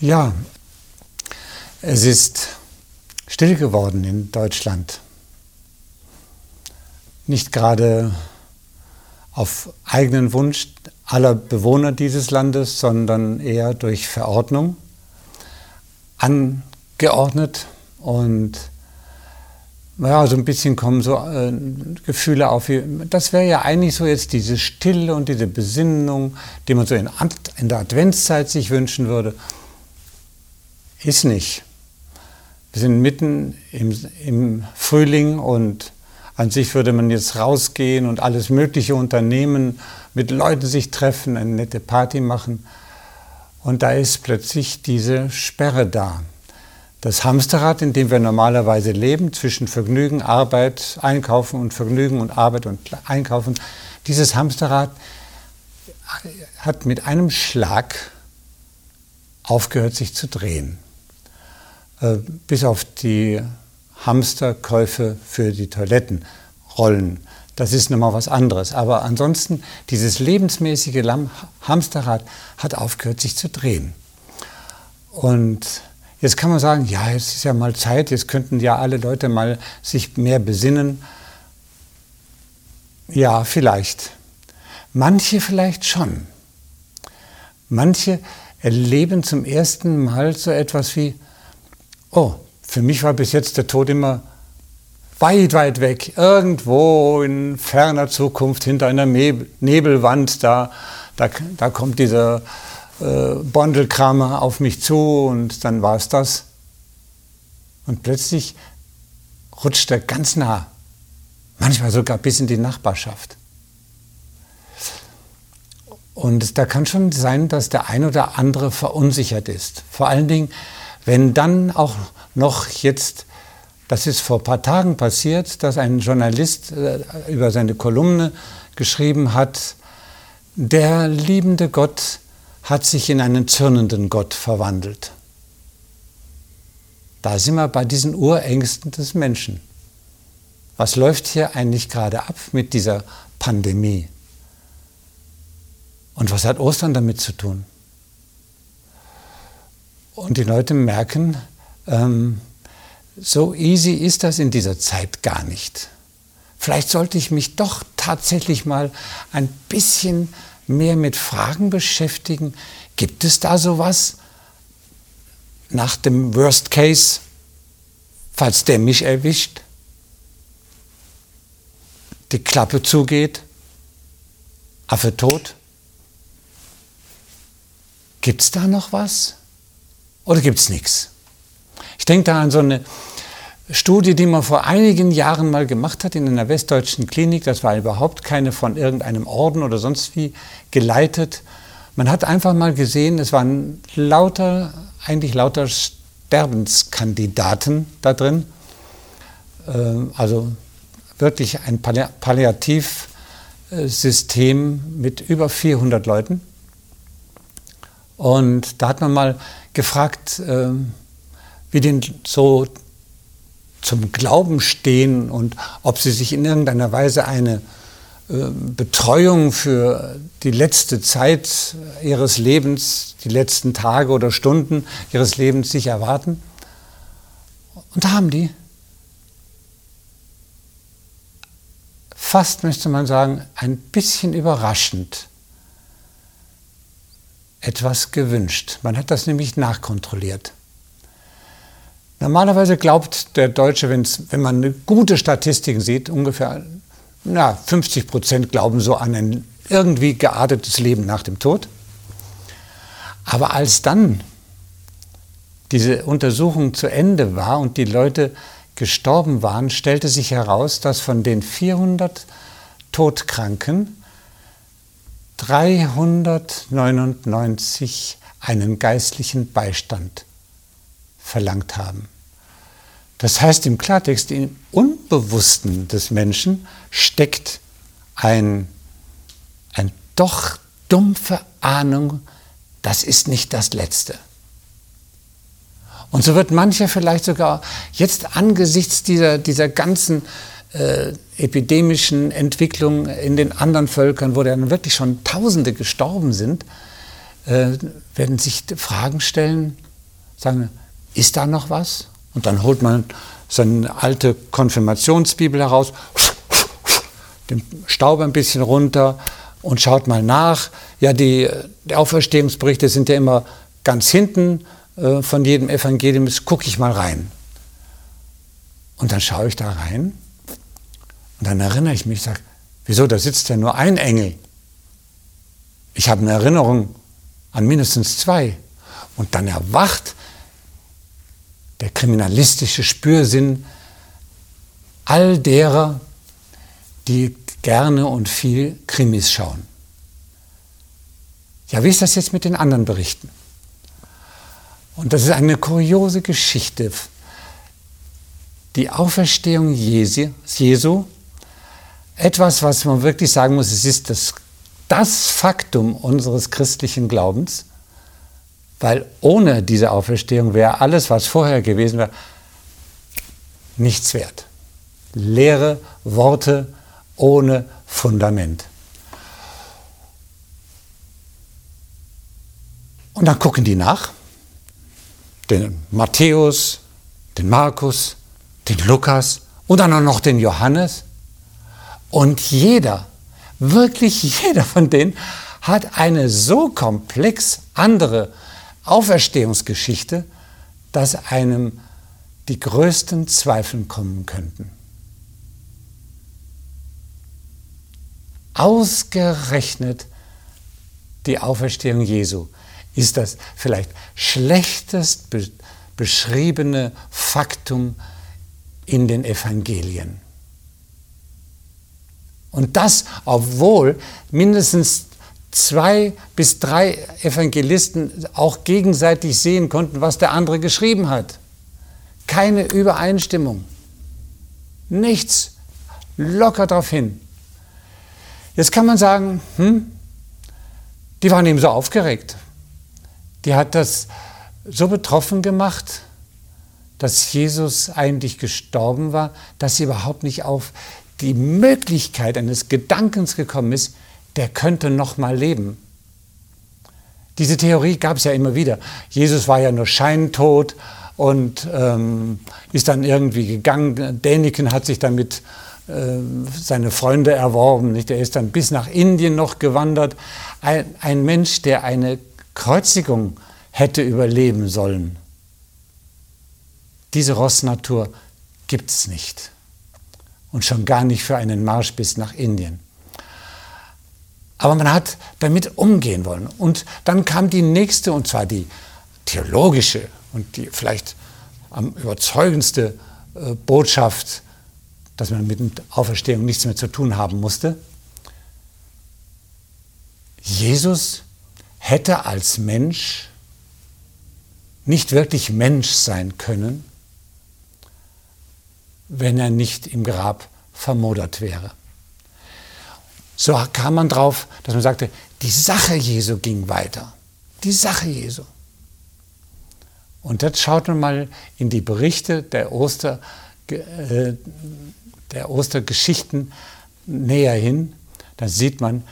Ja, es ist still geworden in Deutschland. Nicht gerade auf eigenen Wunsch aller Bewohner dieses Landes, sondern eher durch Verordnung angeordnet und ja, so ein bisschen kommen so äh, Gefühle auf. Wie, das wäre ja eigentlich so jetzt diese Stille und diese Besinnung, die man so in, in der Adventszeit sich wünschen würde. Ist nicht. Wir sind mitten im, im Frühling und an sich würde man jetzt rausgehen und alles Mögliche unternehmen, mit Leuten sich treffen, eine nette Party machen. Und da ist plötzlich diese Sperre da. Das Hamsterrad, in dem wir normalerweise leben, zwischen Vergnügen, Arbeit, Einkaufen und Vergnügen und Arbeit und Einkaufen, dieses Hamsterrad hat mit einem Schlag aufgehört, sich zu drehen. Äh, bis auf die Hamsterkäufe für die Toilettenrollen. Das ist nochmal was anderes. Aber ansonsten, dieses lebensmäßige Hamsterrad hat aufgehört, sich zu drehen. Und Jetzt kann man sagen, ja, jetzt ist ja mal Zeit, jetzt könnten ja alle Leute mal sich mehr besinnen. Ja, vielleicht. Manche vielleicht schon. Manche erleben zum ersten Mal so etwas wie, oh, für mich war bis jetzt der Tod immer weit, weit weg, irgendwo in ferner Zukunft hinter einer Nebelwand, da, da, da kommt dieser äh, Bondelkramer auf mich zu und dann war es das. Und plötzlich rutscht er ganz nah, manchmal sogar bis in die Nachbarschaft. Und da kann schon sein, dass der ein oder andere verunsichert ist. Vor allen Dingen, wenn dann auch noch jetzt, das ist vor ein paar Tagen passiert, dass ein Journalist äh, über seine Kolumne geschrieben hat, der liebende Gott hat sich in einen zürnenden Gott verwandelt. Da sind wir bei diesen Urängsten des Menschen. Was läuft hier eigentlich gerade ab mit dieser Pandemie? Und was hat Ostern damit zu tun? Und die Leute merken, ähm, so easy ist das in dieser Zeit gar nicht. Vielleicht sollte ich mich doch tatsächlich mal ein bisschen mehr mit Fragen beschäftigen. Gibt es da sowas? Nach dem Worst Case, falls der mich erwischt, die Klappe zugeht, Affe tot? Gibt es da noch was? Oder gibt es nichts? Ich denke da an so eine Studie, die man vor einigen Jahren mal gemacht hat in einer westdeutschen Klinik. Das war überhaupt keine von irgendeinem Orden oder sonst wie geleitet. Man hat einfach mal gesehen, es waren lauter, eigentlich lauter Sterbenskandidaten da drin. Ähm, also wirklich ein Palliativsystem mit über 400 Leuten. Und da hat man mal gefragt, ähm, wie denn so zum Glauben stehen und ob sie sich in irgendeiner Weise eine äh, Betreuung für die letzte Zeit ihres Lebens, die letzten Tage oder Stunden ihres Lebens sich erwarten. Und da haben die fast, müsste man sagen, ein bisschen überraschend etwas gewünscht. Man hat das nämlich nachkontrolliert. Normalerweise glaubt der Deutsche, wenn man gute Statistiken sieht, ungefähr na, 50 Prozent glauben so an ein irgendwie geartetes Leben nach dem Tod. Aber als dann diese Untersuchung zu Ende war und die Leute gestorben waren, stellte sich heraus, dass von den 400 Todkranken 399 einen geistlichen Beistand verlangt haben. Das heißt im Klartext, im Unbewussten des Menschen steckt ein, ein doch dumpfe Ahnung, das ist nicht das Letzte. Und so wird mancher vielleicht sogar jetzt angesichts dieser, dieser ganzen äh, epidemischen Entwicklung in den anderen Völkern, wo dann wirklich schon Tausende gestorben sind, äh, werden sich Fragen stellen, sagen, ist da noch was? Und dann holt man seine alte Konfirmationsbibel heraus, den Staub ein bisschen runter und schaut mal nach. Ja, die, die Auferstehungsberichte sind ja immer ganz hinten äh, von jedem Evangelium. Gucke ich mal rein. Und dann schaue ich da rein und dann erinnere ich mich, sage, wieso, da sitzt ja nur ein Engel. Ich habe eine Erinnerung an mindestens zwei. Und dann erwacht der kriminalistische Spürsinn all derer, die gerne und viel Krimis schauen. Ja, wie ist das jetzt mit den anderen Berichten? Und das ist eine kuriose Geschichte. Die Auferstehung Jesu, etwas, was man wirklich sagen muss, es ist das, das Faktum unseres christlichen Glaubens, weil ohne diese Auferstehung wäre alles, was vorher gewesen wäre, nichts wert. Leere Worte ohne Fundament. Und dann gucken die nach, den Matthäus, den Markus, den Lukas und dann auch noch den Johannes. Und jeder, wirklich jeder von denen hat eine so komplex andere Auferstehungsgeschichte, dass einem die größten Zweifel kommen könnten. Ausgerechnet die Auferstehung Jesu ist das vielleicht schlechtest be beschriebene Faktum in den Evangelien. Und das, obwohl mindestens zwei bis drei Evangelisten auch gegenseitig sehen konnten, was der andere geschrieben hat. Keine Übereinstimmung. Nichts. Locker darauf hin. Jetzt kann man sagen, hm, die waren eben so aufgeregt. Die hat das so betroffen gemacht, dass Jesus eigentlich gestorben war, dass sie überhaupt nicht auf die Möglichkeit eines Gedankens gekommen ist, der könnte noch mal leben. Diese Theorie gab es ja immer wieder. Jesus war ja nur scheintot und ähm, ist dann irgendwie gegangen. Däniken hat sich damit äh, seine Freunde erworben. Nicht? Er ist dann bis nach Indien noch gewandert. Ein, ein Mensch, der eine Kreuzigung hätte überleben sollen. Diese Rossnatur gibt es nicht. Und schon gar nicht für einen Marsch bis nach Indien. Aber man hat damit umgehen wollen. Und dann kam die nächste, und zwar die theologische und die vielleicht am überzeugendste äh, Botschaft, dass man mit Auferstehung nichts mehr zu tun haben musste. Jesus hätte als Mensch nicht wirklich Mensch sein können, wenn er nicht im Grab vermodert wäre. So kam man drauf, dass man sagte, die Sache Jesu ging weiter. Die Sache Jesu. Und jetzt schaut man mal in die Berichte der, Oster, äh, der Ostergeschichten näher hin. Da sieht man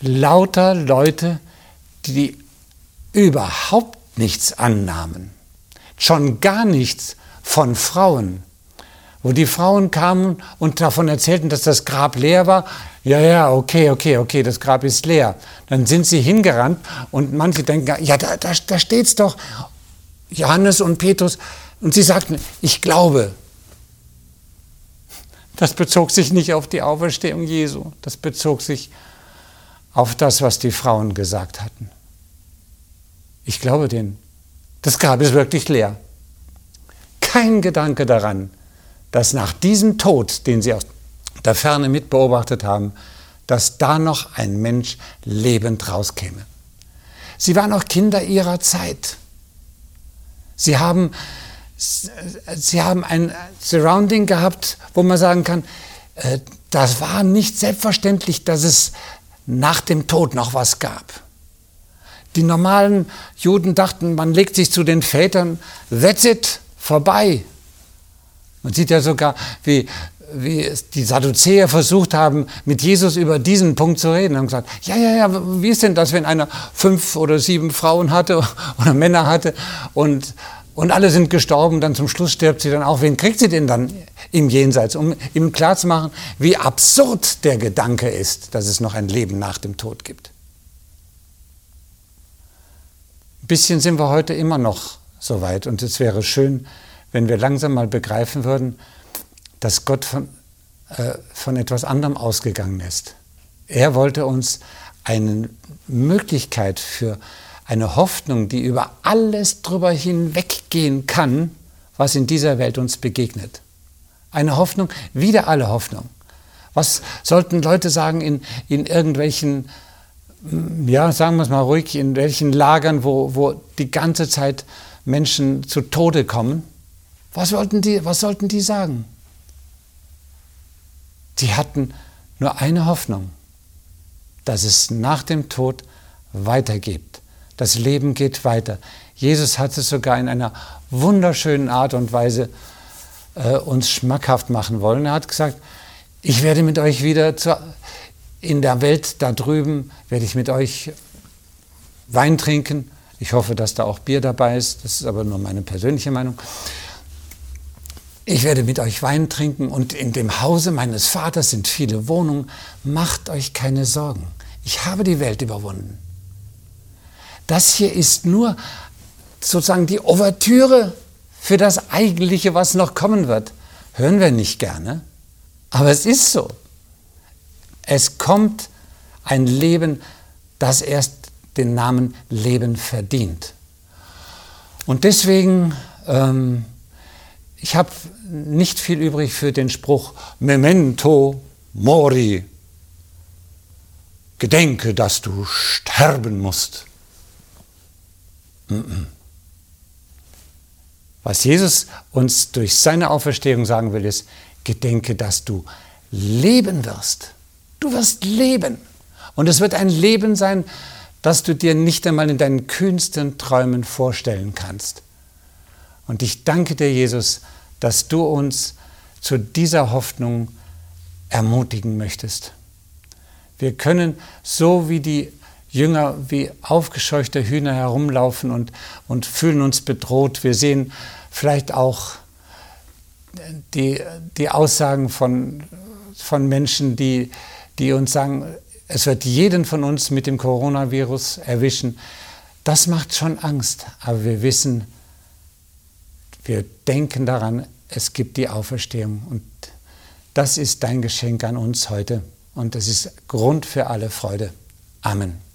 lauter Leute, die überhaupt nichts annahmen. Schon gar nichts von Frauen wo die Frauen kamen und davon erzählten, dass das Grab leer war. Ja, ja, okay, okay, okay, das Grab ist leer. Dann sind sie hingerannt und manche denken, ja, da, da, da steht's doch. Johannes und Petrus. Und sie sagten, ich glaube. Das bezog sich nicht auf die Auferstehung Jesu. Das bezog sich auf das, was die Frauen gesagt hatten. Ich glaube denen. Das Grab ist wirklich leer. Kein Gedanke daran, dass nach diesem Tod, den sie aus der Ferne mitbeobachtet haben, dass da noch ein Mensch lebend rauskäme. Sie waren auch Kinder ihrer Zeit. Sie haben, sie haben ein Surrounding gehabt, wo man sagen kann, äh, das war nicht selbstverständlich, dass es nach dem Tod noch was gab. Die normalen Juden dachten, man legt sich zu den Vätern, that's it, vorbei, man sieht ja sogar, wie wie die Sadduzäer versucht haben, mit Jesus über diesen Punkt zu reden, haben gesagt, ja, ja, ja, wie ist denn das, wenn einer fünf oder sieben Frauen hatte oder Männer hatte und, und alle sind gestorben, dann zum Schluss stirbt sie dann auch. Wen kriegt sie denn dann im Jenseits? Um ihm klarzumachen, wie absurd der Gedanke ist, dass es noch ein Leben nach dem Tod gibt. Ein bisschen sind wir heute immer noch so weit und es wäre schön, wenn wir langsam mal begreifen würden, dass Gott von, äh, von etwas anderem ausgegangen ist. Er wollte uns eine Möglichkeit für eine Hoffnung, die über alles drüber hinweggehen kann, was in dieser Welt uns begegnet. Eine Hoffnung, wieder alle Hoffnung. Was sollten Leute sagen in, in irgendwelchen, ja, sagen wir es mal ruhig, in welchen Lagern, wo, wo die ganze Zeit Menschen zu Tode kommen? Was, wollten die, was sollten die sagen? Die hatten nur eine Hoffnung, dass es nach dem Tod weitergeht. Das Leben geht weiter. Jesus hat es sogar in einer wunderschönen Art und Weise äh, uns schmackhaft machen wollen. Er hat gesagt, ich werde mit euch wieder zu, in der Welt da drüben, werde ich mit euch Wein trinken. Ich hoffe, dass da auch Bier dabei ist. Das ist aber nur meine persönliche Meinung ich werde mit euch Wein trinken und in dem Hause meines Vaters sind viele Wohnungen. Macht euch keine Sorgen. Ich habe die Welt überwunden. Das hier ist nur sozusagen die Ouvertüre für das Eigentliche, was noch kommen wird. Hören wir nicht gerne, aber es ist so. Es kommt ein Leben, das erst den Namen Leben verdient. Und deswegen ähm, ich habe nicht viel übrig für den Spruch Memento Mori. Gedenke, dass du sterben musst. Was Jesus uns durch seine Auferstehung sagen will, ist, gedenke, dass du leben wirst. Du wirst leben. Und es wird ein Leben sein, das du dir nicht einmal in deinen kühnsten Träumen vorstellen kannst. Und ich danke dir, Jesus, dass du uns zu dieser Hoffnung ermutigen möchtest. Wir können so wie die Jünger wie aufgescheuchte Hühner herumlaufen und, und fühlen uns bedroht. Wir sehen vielleicht auch die, die Aussagen von, von Menschen, die, die uns sagen, es wird jeden von uns mit dem Coronavirus erwischen. Das macht schon Angst, aber wir wissen, wir denken daran, es gibt die Auferstehung. Und das ist dein Geschenk an uns heute. Und das ist Grund für alle Freude. Amen.